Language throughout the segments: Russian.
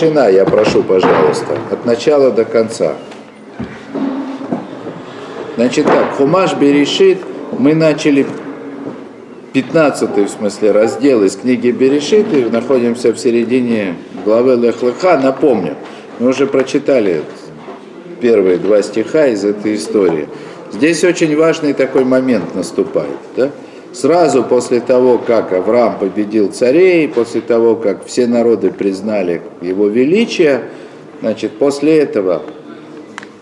тишина, я прошу, пожалуйста, от начала до конца. Значит так, Хумаш Берешит мы начали 15 в смысле раздел из книги Берешит и находимся в середине главы Лехлыха. Напомню, мы уже прочитали первые два стиха из этой истории. Здесь очень важный такой момент наступает. Да? Сразу после того, как Авраам победил царей, после того, как все народы признали его величие, значит, после этого,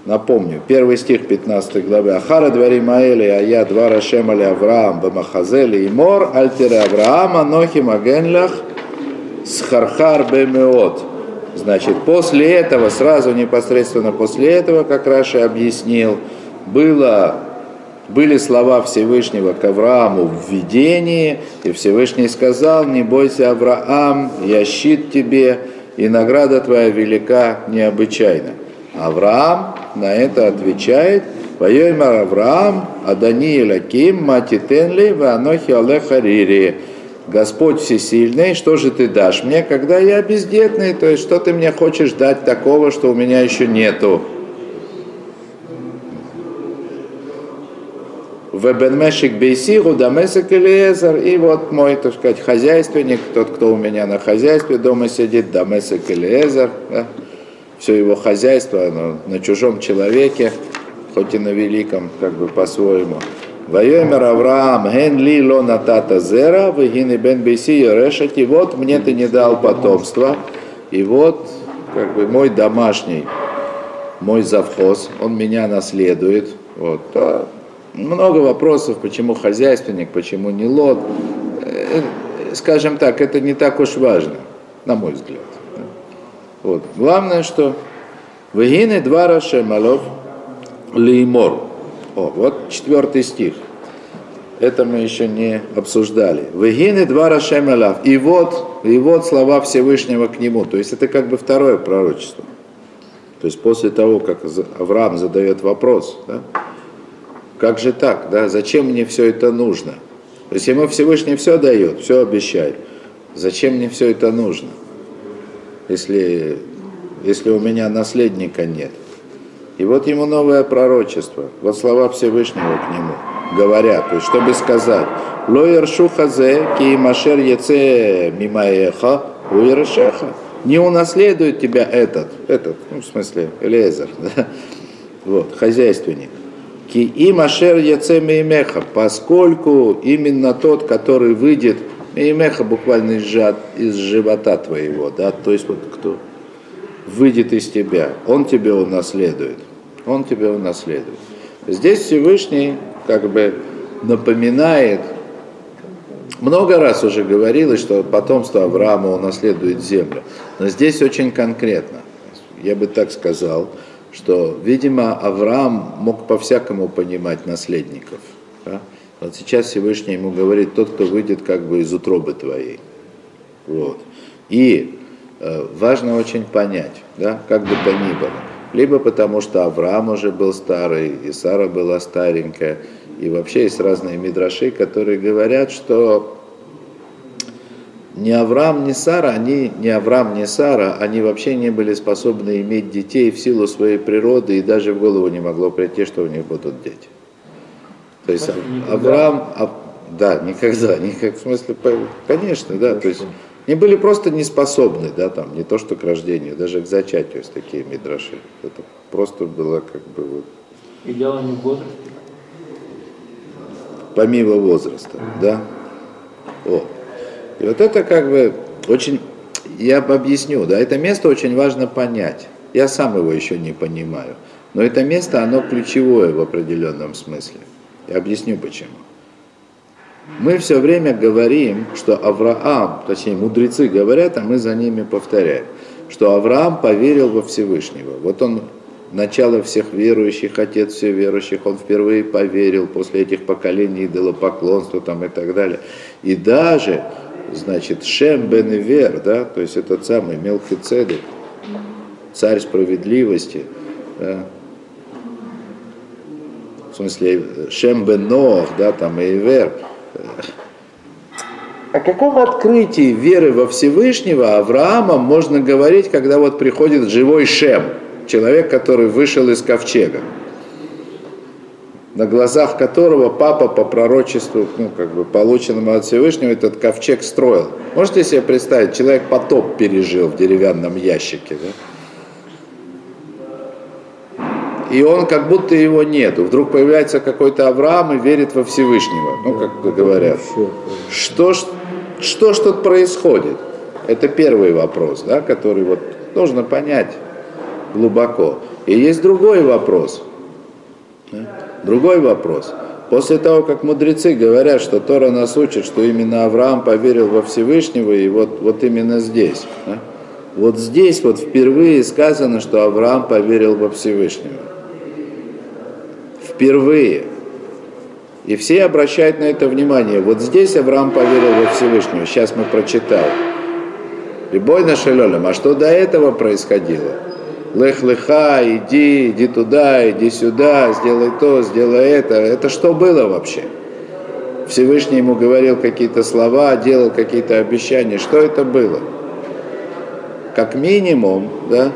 напомню, первый стих 15 главы, Ахара двори Маэли, а я два Рашемали Авраам, Бамахазели и Мор, Альтера Авраама, Нохи Магенлях, Схархар Бемеот. Значит, после этого, сразу непосредственно после этого, как Раша объяснил, было были слова Всевышнего к Аврааму в видении, и Всевышний сказал, не бойся, Авраам, я щит тебе, и награда твоя велика необычайно. Авраам на это отвечает, Воемар Авраам, Адани Лаким, Матитенли, Ванохи Алехарири. Господь Всесильный, что же ты дашь мне, когда я бездетный? То есть, что ты мне хочешь дать такого, что у меня еще нету? Вебенмешик Бейсигу, Дамесек Элиезер, и вот мой, так сказать, хозяйственник, тот, кто у меня на хозяйстве дома сидит, Дамесек Элиезер, да? все его хозяйство, оно на чужом человеке, хоть и на великом, как бы по-своему. Вайомер Авраам, ген ли лона тата зера, вегины бен бейси решати, вот мне ты не дал потомства, и вот как бы мой домашний, мой завхоз, он меня наследует, вот, то много вопросов, почему хозяйственник, почему не лот. Э, скажем так, это не так уж важно, на мой взгляд. Вот. Главное, что Вегины два Рашемалов Леймор. О, вот четвертый стих. Это мы еще не обсуждали. Вегины два Рашемалав. И вот, и вот слова Всевышнего к нему. То есть это как бы второе пророчество. То есть после того, как Авраам задает вопрос, да, как же так, да? Зачем мне все это нужно? То есть ему Всевышний все дает, все обещает. Зачем мне все это нужно, если, если у меня наследника нет? И вот ему новое пророчество. Вот слова Всевышнего к нему говорят, то есть чтобы сказать, Лоер шухазе ки машер яце мимаеха уершеха. Не унаследует тебя этот, этот, ну, в смысле, Элезер, да? вот, хозяйственник. Ки и машер яце меймеха, поскольку именно тот, который выйдет, меймеха буквально из, из живота твоего, да, то есть вот кто выйдет из тебя, он тебе унаследует, он тебе унаследует. Здесь Всевышний как бы напоминает, много раз уже говорилось, что потомство Авраама унаследует землю, но здесь очень конкретно, я бы так сказал, что, видимо, Авраам мог по-всякому понимать наследников. Да? Вот сейчас Всевышний ему говорит, тот, кто выйдет как бы из утробы твоей. Вот. И э, важно очень понять, да, как бы то ни было. Либо потому, что Авраам уже был старый, и Сара была старенькая, и вообще есть разные мидраши, которые говорят, что ни Авраам, ни Сара, они, ни Авраам, ни Сара, они вообще не были способны иметь детей в силу своей природы, и даже в голову не могло прийти, что у них будут дети. То есть никогда. Авраам, а, да, никогда, никак, в смысле, конечно, да, то есть они были просто не способны, да, там, не то что к рождению, даже к зачатию есть такие мидраши. Это просто было как бы вот. И дело не в возрасте? Помимо возраста, да. О. И вот это как бы очень, я объясню, да, это место очень важно понять. Я сам его еще не понимаю. Но это место, оно ключевое в определенном смысле. Я объясню почему. Мы все время говорим, что Авраам, точнее мудрецы говорят, а мы за ними повторяем, что Авраам поверил во Всевышнего. Вот он начало всех верующих, отец всех верующих, он впервые поверил после этих поколений идолопоклонства там и так далее. И даже значит, Шем бен Ивер, да, то есть этот самый Мелхицедек, царь справедливости, да, в смысле Шем бен Ноах, да, там Ивер, О каком открытии веры во Всевышнего Авраама можно говорить, когда вот приходит живой Шем, человек, который вышел из ковчега, на глазах которого папа по пророчеству, ну, как бы полученному от Всевышнего, этот ковчег строил. Можете себе представить, человек потоп пережил в деревянном ящике, да? и он как будто его нету. Вдруг появляется какой-то Авраам и верит во Всевышнего, ну, как говорят. Что, что ж тут происходит? Это первый вопрос, да, который вот нужно понять глубоко. И есть другой вопрос. Другой вопрос. После того, как мудрецы говорят, что Тора нас учит, что именно Авраам поверил во Всевышнего, и вот, вот именно здесь. Да? Вот здесь вот впервые сказано, что Авраам поверил во Всевышнего. Впервые. И все обращают на это внимание. Вот здесь Авраам поверил во Всевышнего. Сейчас мы прочитали. Любой на шалелем. А что до этого происходило? Лех-леха, иди, иди туда, иди сюда, сделай то, сделай это. Это что было вообще? Всевышний ему говорил какие-то слова, делал какие-то обещания. Что это было? Как минимум, да,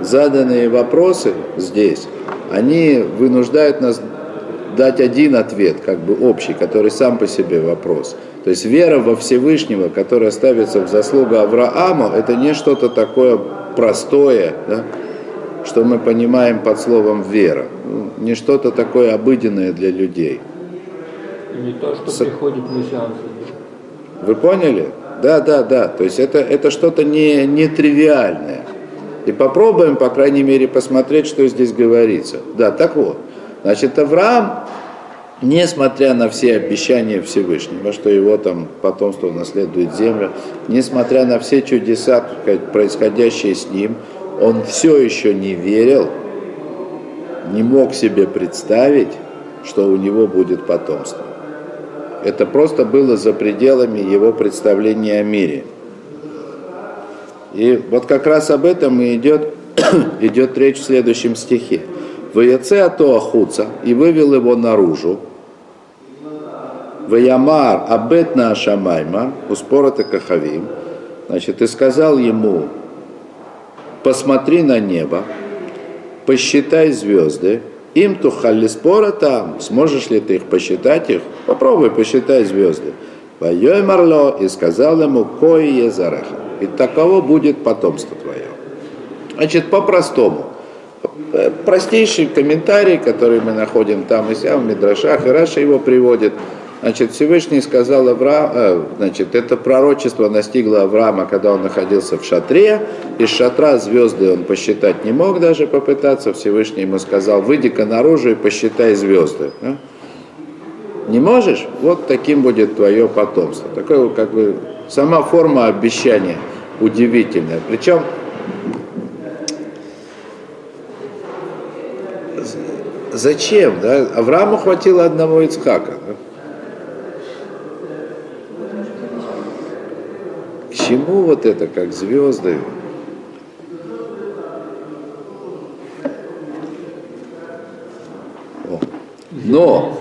заданные вопросы здесь, они вынуждают нас дать один ответ, как бы общий, который сам по себе вопрос. То есть вера во Всевышнего, которая ставится в заслугу Авраама, это не что-то такое простое, да, что мы понимаем под словом вера. Ну, не что-то такое обыденное для людей. Не то, что С... приходит мессианцы. Вы поняли? Да, да, да. То есть это, это что-то не, не тривиальное. И попробуем, по крайней мере, посмотреть, что здесь говорится. Да, так вот. Значит, Авраам, несмотря на все обещания Всевышнего, что его там потомство наследует землю, несмотря на все чудеса, происходящие с ним, он все еще не верил, не мог себе представить, что у него будет потомство. Это просто было за пределами его представления о мире. И вот как раз об этом и идет, идет речь в следующем стихе. Ваяце ато ахуца, и вывел его наружу. Ваямар абет на ашамайма, успорота кахавим. Значит, и сказал ему, посмотри на небо, посчитай звезды, им тухали спора там, сможешь ли ты их посчитать их? Попробуй посчитай звезды. Вайой Марло и сказал ему, кое езареха. И таково будет потомство твое. Значит, по-простому. Простейший комментарий, который мы находим там и сям в Мидрашах, и Раша его приводит – Значит, Всевышний сказал Авраам, э, значит, это пророчество настигло Авраама, когда он находился в шатре. Из шатра звезды он посчитать не мог даже попытаться. Всевышний ему сказал, выйди-ка наружу и посчитай звезды. Да? Не можешь? Вот таким будет твое потомство. Такое как бы сама форма обещания удивительная. Причем зачем? Да? Аврааму хватило одного Ицхака. Да? Чему вот это, как звезды? Но,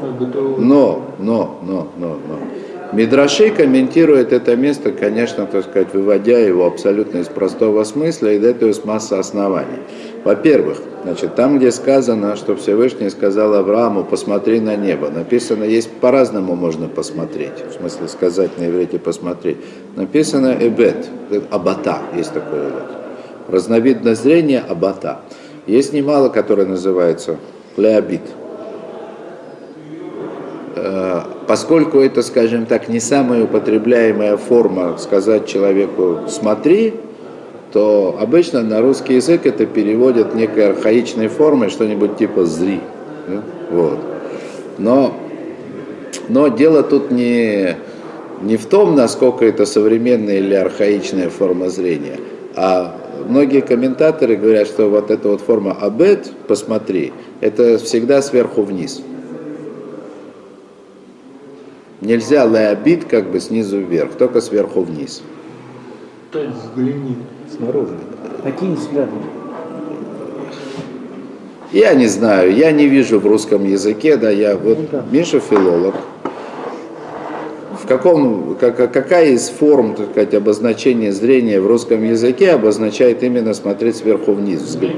но, но, но, но, но. Мидрашей комментирует это место, конечно, так сказать, выводя его абсолютно из простого смысла и дает его масса оснований. Во-первых, значит, там, где сказано, что Всевышний сказал Аврааму, посмотри на небо, написано, есть по-разному можно посмотреть, в смысле сказать на иврите посмотреть. Написано эбет, абата, есть такое вот. Разновидность зрения абата. Есть немало, которое называется леобит. Э, поскольку это, скажем так, не самая употребляемая форма сказать человеку «смотри», то обычно на русский язык это переводят некой архаичной формой, что-нибудь типа «зри». Вот. Но, но дело тут не, не в том, насколько это современная или архаичная форма зрения, а многие комментаторы говорят, что вот эта вот форма «абет», посмотри, это всегда сверху вниз. Нельзя леобит как бы снизу вверх, только сверху вниз. Есть взгляни снаружи. Какие взгляды? Я не знаю, я не вижу в русском языке, да, я вот ну, да. Миша филолог. В, каком, как, какая из форм, так сказать, обозначения зрения в русском языке обозначает именно смотреть сверху вниз, взгляд?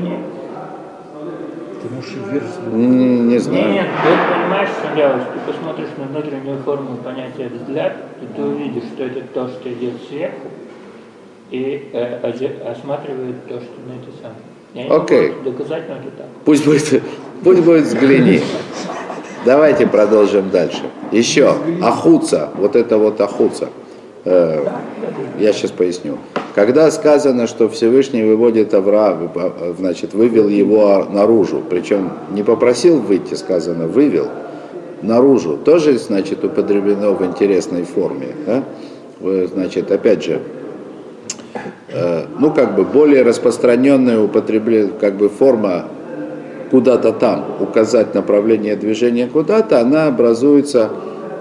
Ты можешь вверх Не, не знаю. Нет, ты понимаешь, что делаешь? Ты посмотришь на внутреннюю форму понятия взгляд, и ты увидишь, что это то, что идет сверху, и э, осматривает то, что на это. Я не Окей. могу доказать, но это так. Пусть будет, пусть будет взгляни. Давайте продолжим дальше. Еще, ахуца, вот это вот ахуца. Э, я сейчас поясню. Когда сказано, что Всевышний выводит Авраам, э, значит, вывел его наружу, причем не попросил выйти, сказано, вывел наружу, тоже, значит, употреблено в интересной форме. да? Э, Значит, опять же, ну, как бы более распространенная употребление, как бы форма куда-то там, указать направление движения куда-то, она образуется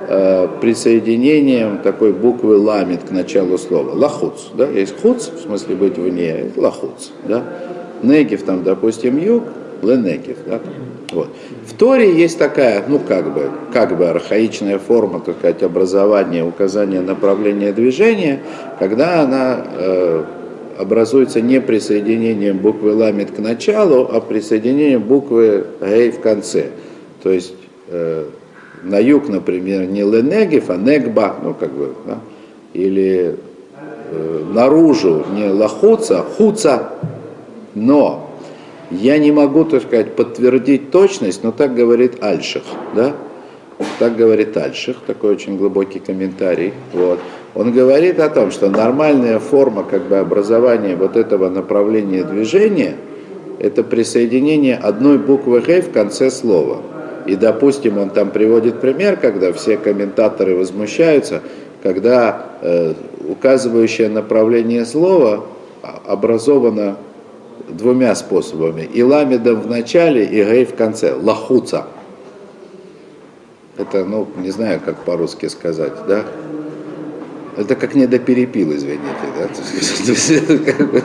э, присоединением такой буквы ламит к началу слова. Лахуц, да, есть хуц, в смысле быть вне, лахуц, да. Негев там, допустим, юг, ленегев, да. Вот. В Торе есть такая, ну как бы, как бы архаичная форма, так сказать, образования, указания направления движения, когда она э, образуется не присоединением буквы ламит к началу, а присоединением буквы гей в конце. То есть э, на юг, например, не ленегев, а негба, ну как бы, да? или э, наружу не лахуца, а хуца, но я не могу, так сказать, подтвердить точность, но так говорит Альших, да? Так говорит Альших, такой очень глубокий комментарий. Вот. Он говорит о том, что нормальная форма как бы, образования вот этого направления движения – это присоединение одной буквы «г» в конце слова. И, допустим, он там приводит пример, когда все комментаторы возмущаются, когда э, указывающее направление слова образовано двумя способами. И ламедом в начале, и гей в конце. Лахуца. Это, ну, не знаю, как по-русски сказать, да? Это как не доперепил, извините, да? То есть, как бы-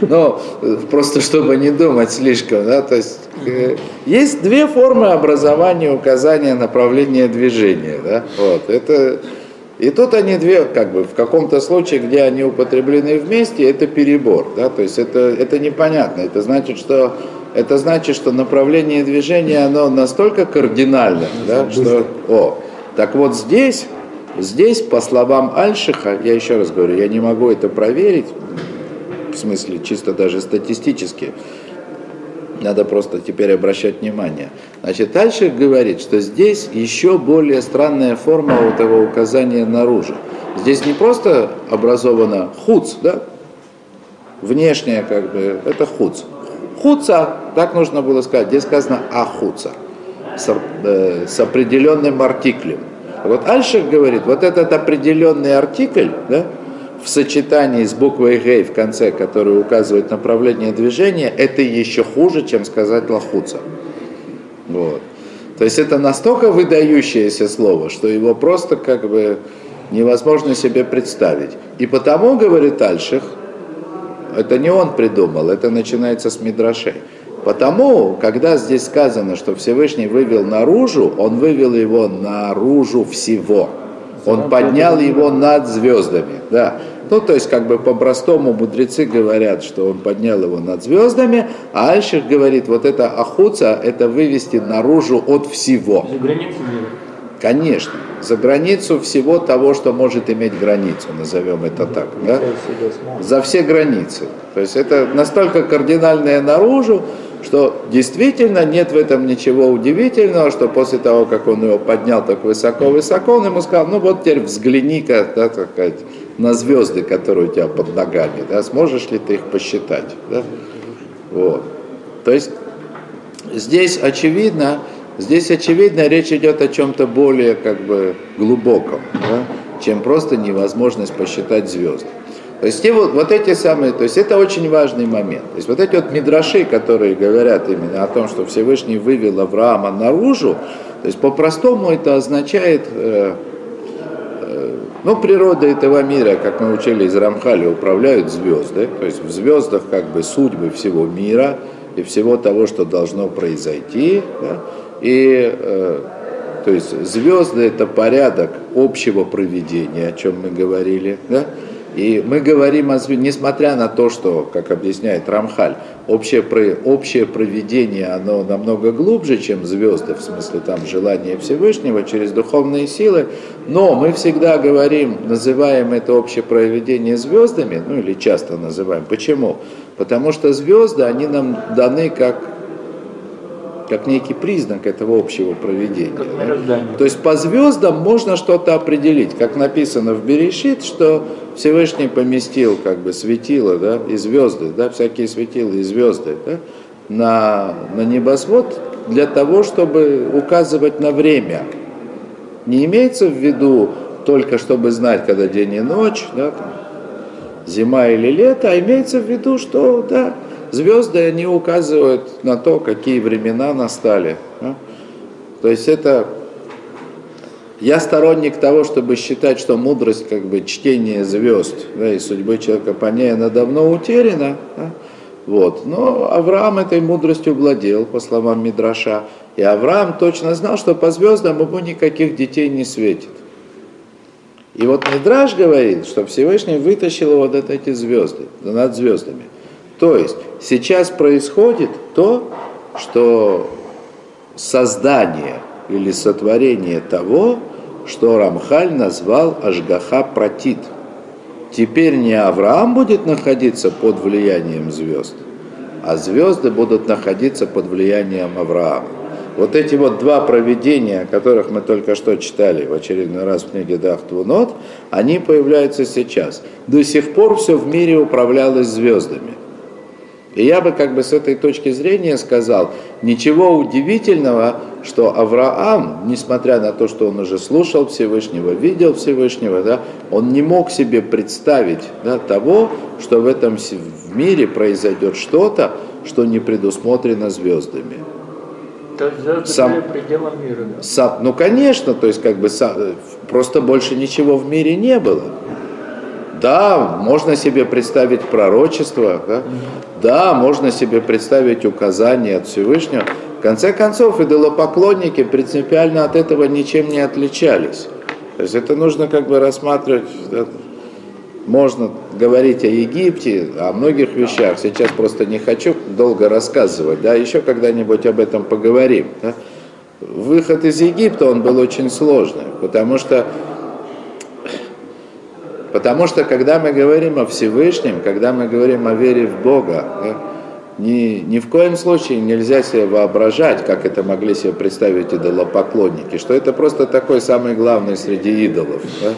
Но э, просто чтобы не думать слишком, да, то есть э, есть две формы образования указания направления движения, да, вот, это, и тут они две, как бы, в каком-то случае, где они употреблены вместе, это перебор, да, то есть это, это непонятно, это значит, что это значит, что направление движения, оно настолько кардинально, да, что, о, так вот здесь, здесь, по словам Альшиха, я еще раз говорю, я не могу это проверить, в смысле чисто даже статистически, надо просто теперь обращать внимание. Значит, Альших говорит, что здесь еще более странная форма вот этого указания наружу. Здесь не просто образовано хуц, да, внешнее как бы, это хуц. Хуца, так нужно было сказать, здесь сказано ахуца, с, э, с определенным артиклем. Вот Альших говорит, вот этот определенный артикль, да, в сочетании с буквой Г в конце, которая указывает направление движения, это еще хуже, чем сказать лохуца. Вот. То есть это настолько выдающееся слово, что его просто как бы невозможно себе представить. И потому, говорит Альших, это не он придумал, это начинается с Мидрашей. Потому, когда здесь сказано, что Всевышний вывел наружу, он вывел его наружу всего. Он поднял его над звездами. Да. Ну, то есть, как бы по-простому мудрецы говорят, что он поднял его над звездами, а Альших говорит, вот это ахуца, это вывести наружу от всего. За границу мира. Конечно, за границу всего того, что может иметь границу, назовем это так. Да? За все границы. То есть это настолько кардинальное наружу, что действительно нет в этом ничего удивительного, что после того, как он его поднял так высоко-высоко, он ему сказал, ну вот теперь взгляни-ка, да, так сказать, на звезды, которые у тебя под ногами, да, сможешь ли ты их посчитать, да? Вот. То есть здесь очевидно, здесь очевидно речь идет о чем-то более как бы глубоком, да, чем просто невозможность посчитать звезды. То есть те вот, вот эти самые, то есть это очень важный момент. То есть вот эти вот мидраши, которые говорят именно о том, что Всевышний вывел Авраама наружу, то есть по-простому это означает, э, э, ну, природа этого мира, как мы учили из Рамхали, управляют звезды, то есть в звездах как бы судьбы всего мира и всего того, что должно произойти, да? и э, То есть звезды это порядок общего проведения, о чем мы говорили. Да? И мы говорим о несмотря на то, что, как объясняет Рамхаль, общее, общее проведение, оно намного глубже, чем звезды, в смысле там желания Всевышнего через духовные силы, но мы всегда говорим, называем это общее проведение звездами, ну или часто называем. Почему? Потому что звезды, они нам даны как как некий признак этого общего проведения. Да? То есть по звездам можно что-то определить, как написано в Берешит, что Всевышний поместил как бы светило, да, и звезды, да, всякие светила и звезды, да, на, на небосвод для того, чтобы указывать на время. Не имеется в виду только чтобы знать, когда день и ночь, да, там, зима или лето, а имеется в виду, что да, Звезды, они указывают на то, какие времена настали. Да? То есть это... Я сторонник того, чтобы считать, что мудрость, как бы чтение звезд да, и судьбы человека по ней, она давно утеряна. Да? Вот. Но Авраам этой мудростью владел, по словам Мидраша. И Авраам точно знал, что по звездам ему никаких детей не светит. И вот Мидраш говорит, что Всевышний вытащил вот эти звезды, над звездами. То есть сейчас происходит то, что создание или сотворение того, что Рамхаль назвал Ашгаха Пратит. Теперь не Авраам будет находиться под влиянием звезд, а звезды будут находиться под влиянием Авраама. Вот эти вот два проведения, о которых мы только что читали в очередной раз в книге Дахтвунот, они появляются сейчас. До сих пор все в мире управлялось звездами. И я бы как бы с этой точки зрения сказал, ничего удивительного, что Авраам, несмотря на то, что он уже слушал Всевышнего, видел Всевышнего, да, он не мог себе представить да, того, что в этом в мире произойдет что-то, что не предусмотрено звездами. То есть звезды сам, пределом мира, да? Сам, ну, конечно, то есть как бы сам, просто больше ничего в мире не было. Да, можно себе представить пророчество, да? да, можно себе представить указания от Всевышнего. В конце концов, идолопоклонники принципиально от этого ничем не отличались. То есть это нужно как бы рассматривать, можно говорить о Египте, о многих вещах. Сейчас просто не хочу долго рассказывать, да, еще когда-нибудь об этом поговорим. Да. Выход из Египта, он был очень сложный, потому что Потому что когда мы говорим о Всевышнем, когда мы говорим о вере в Бога, да, ни, ни в коем случае нельзя себе воображать, как это могли себе представить идолопоклонники, что это просто такой самый главный среди идолов. Да?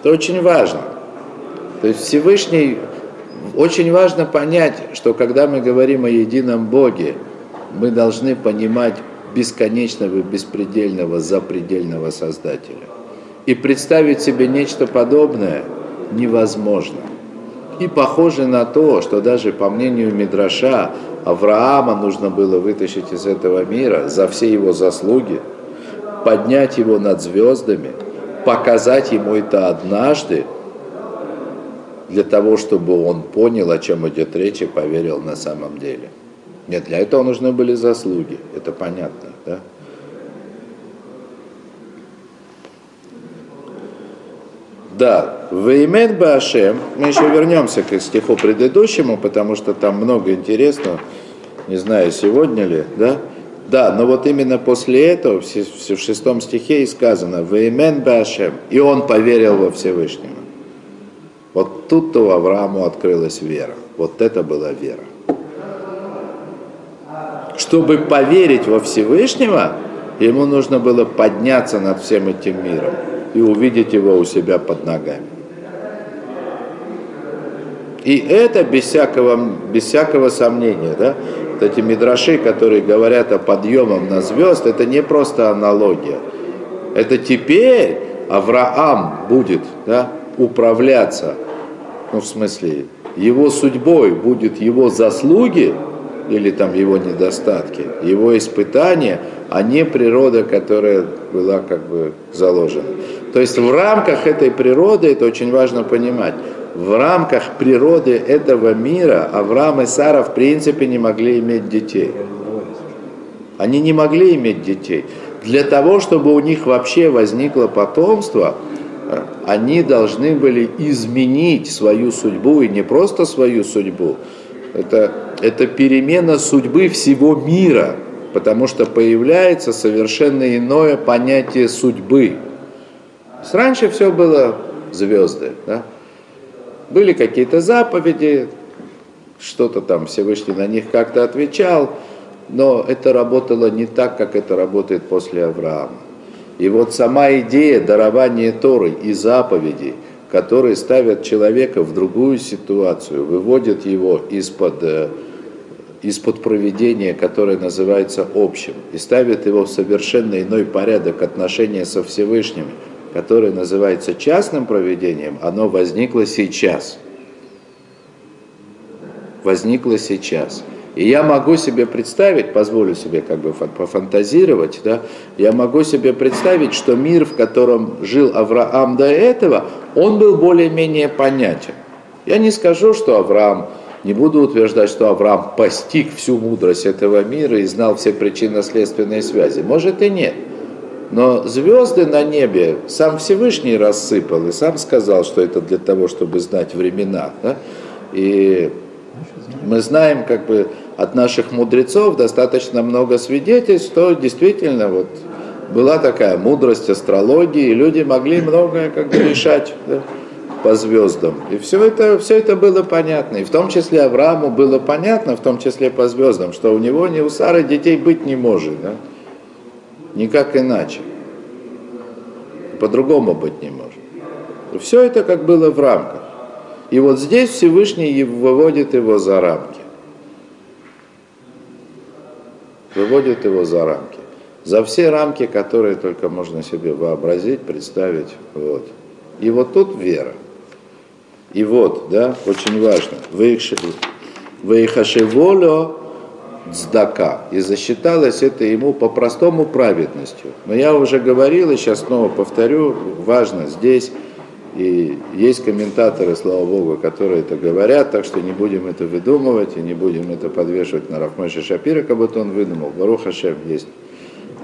Это очень важно. То есть Всевышний, очень важно понять, что когда мы говорим о едином Боге, мы должны понимать бесконечного, беспредельного, запредельного Создателя. И представить себе нечто подобное невозможно. И похоже на то, что даже по мнению Мидраша, Авраама нужно было вытащить из этого мира за все его заслуги, поднять его над звездами, показать ему это однажды, для того, чтобы он понял, о чем идет речь и поверил на самом деле. Нет, для этого нужны были заслуги, это понятно, да? Да, Веймен Башем, мы еще вернемся к стиху предыдущему, потому что там много интересного, не знаю, сегодня ли, да? Да, но вот именно после этого, в шестом стихе и сказано, Веймен Башем, и он поверил во Всевышнего. Вот тут-то у Аврааму открылась вера. Вот это была вера. Чтобы поверить во Всевышнего, ему нужно было подняться над всем этим миром и увидеть его у себя под ногами. И это без всякого, без всякого сомнения, да, вот эти мидраши, которые говорят о подъемом на звезд, это не просто аналогия. Это теперь Авраам будет да, управляться, ну в смысле, его судьбой будет его заслуги или там его недостатки, его испытания, а не природа, которая была как бы заложена. То есть в рамках этой природы, это очень важно понимать, в рамках природы этого мира Авраам и Сара в принципе не могли иметь детей. Они не могли иметь детей. для того, чтобы у них вообще возникло потомство, они должны были изменить свою судьбу, и не просто свою судьбу, это, это перемена судьбы всего мира, потому что появляется совершенно иное понятие судьбы. Раньше все было звезды, да? были какие-то заповеди, что-то там Всевышний на них как-то отвечал, но это работало не так, как это работает после Авраама. И вот сама идея дарования Торы и заповедей, которые ставят человека в другую ситуацию, выводят его из-под э, из-под проведения, которое называется общим, и ставят его в совершенно иной порядок отношения со Всевышним, которое называется частным проведением, оно возникло сейчас. Возникло сейчас. И я могу себе представить, позволю себе как бы пофантазировать, да, я могу себе представить, что мир, в котором жил Авраам до этого, он был более-менее понятен. Я не скажу, что Авраам, не буду утверждать, что Авраам постиг всю мудрость этого мира и знал все причинно-следственные связи. Может и нет. Но звезды на небе сам Всевышний рассыпал и сам сказал, что это для того, чтобы знать времена. Да? И мы знаем как бы от наших мудрецов достаточно много свидетельств, что действительно вот была такая мудрость астрологии, и люди могли многое как бы решать да, по звездам. И все это, все это было понятно. И в том числе Аврааму было понятно, в том числе по звездам, что у него ни у Сары детей быть не может. Да? Никак иначе. По-другому быть не может. Все это как было в рамках. И вот здесь Всевышний выводит его за рамки. Выводит его за рамки. За все рамки, которые только можно себе вообразить, представить. Вот. И вот тут вера. И вот, да, очень важно. Вейхашеволо цдака. И засчиталось это ему по-простому праведностью. Но я уже говорил, и сейчас снова повторю, важно здесь, и есть комментаторы, слава Богу, которые это говорят, так что не будем это выдумывать и не будем это подвешивать на Рахмэша Шапира, как будто он выдумал. Баруха Хашем есть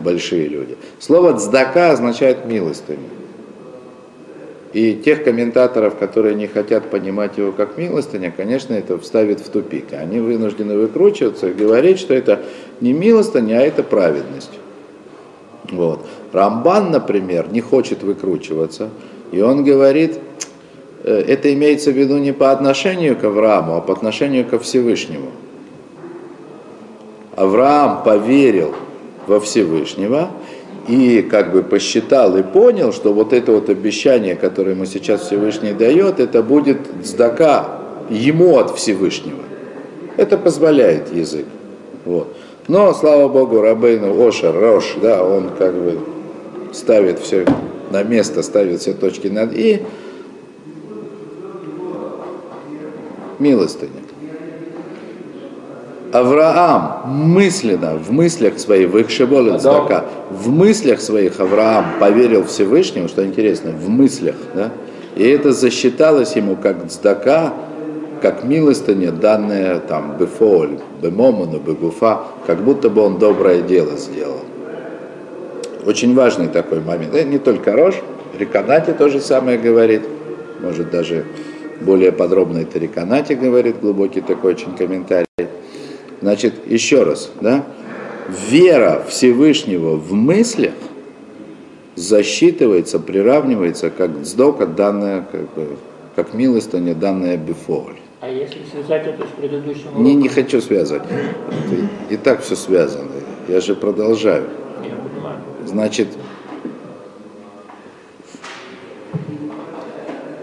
большие люди. Слово «цдака» означает милостыню. И тех комментаторов, которые не хотят понимать его как милостыня, конечно, это вставит в тупик. Они вынуждены выкручиваться и говорить, что это не милостыня, а это праведность. Вот. Рамбан, например, не хочет выкручиваться, и он говорит, э, это имеется в виду не по отношению к Аврааму, а по отношению ко Всевышнему. Авраам поверил во Всевышнего, и как бы посчитал и понял, что вот это вот обещание, которое ему сейчас Всевышний дает, это будет сдака ему от Всевышнего. Это позволяет язык. Вот. Но, слава Богу, Рабейну Ошер, Рош, да, он как бы ставит все на место, ставит все точки над «и». Милостыня. Авраам мысленно, в мыслях своих, в их цдака, в мыслях своих Авраам поверил Всевышнему, что интересно, в мыслях, да, и это засчиталось ему как цдака, как милостыня, данная там бефоль, бемоману, бегуфа, как будто бы он доброе дело сделал. Очень важный такой момент. Это не только Рош, Риканати то же самое говорит, может даже более подробно это Риканати говорит, глубокий такой очень комментарий. Значит, еще раз, да, вера Всевышнего в мыслях засчитывается, приравнивается как сдока, данная, как, бы, как милостыня, данная бифоль. А если связать это с предыдущим уроком? Не, не хочу связывать. И так все связано. Я же продолжаю. Я понимаю. Значит,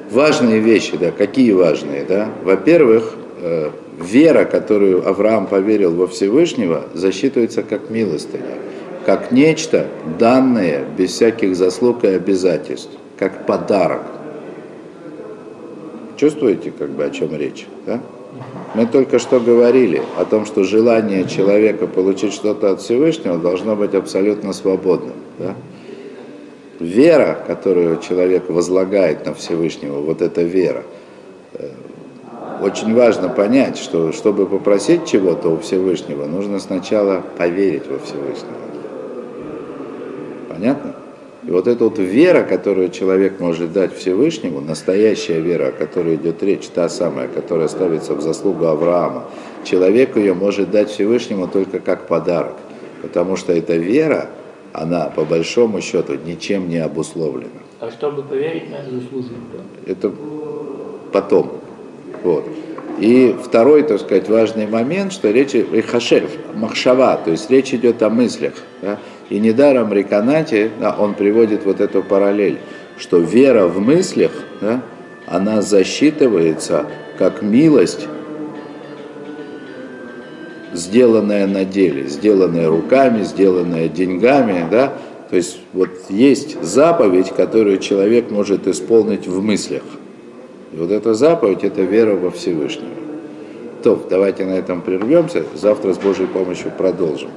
важные вещи, да, какие важные, да? Во-первых, э, вера, которую Авраам поверил во Всевышнего, засчитывается как милостыня, как нечто данное без всяких заслуг и обязательств, как подарок. Чувствуете, как бы, о чем речь? Да? Мы только что говорили о том, что желание человека получить что-то от Всевышнего должно быть абсолютно свободным. Да? Вера, которую человек возлагает на Всевышнего, вот эта вера, очень важно понять, что чтобы попросить чего-то у Всевышнего, нужно сначала поверить во Всевышнего. Понятно? И вот эта вот вера, которую человек может дать Всевышнему, настоящая вера, о которой идет речь, та самая, которая ставится в заслугу Авраама, человек ее может дать Всевышнему только как подарок. Потому что эта вера, она по большому счету ничем не обусловлена. А чтобы поверить, надо заслужить. Да? Это потом. Вот. И второй, так сказать, важный момент, что речь и хашев, махшава, то есть речь идет о мыслях. Да? И недаром Риканати, да, он приводит вот эту параллель, что вера в мыслях, да, она засчитывается как милость, сделанная на деле, сделанная руками, сделанная деньгами, да, то есть вот есть заповедь, которую человек может исполнить в мыслях. И вот эта заповедь – это вера во Всевышнего. То, давайте на этом прервемся, завтра с Божьей помощью продолжим.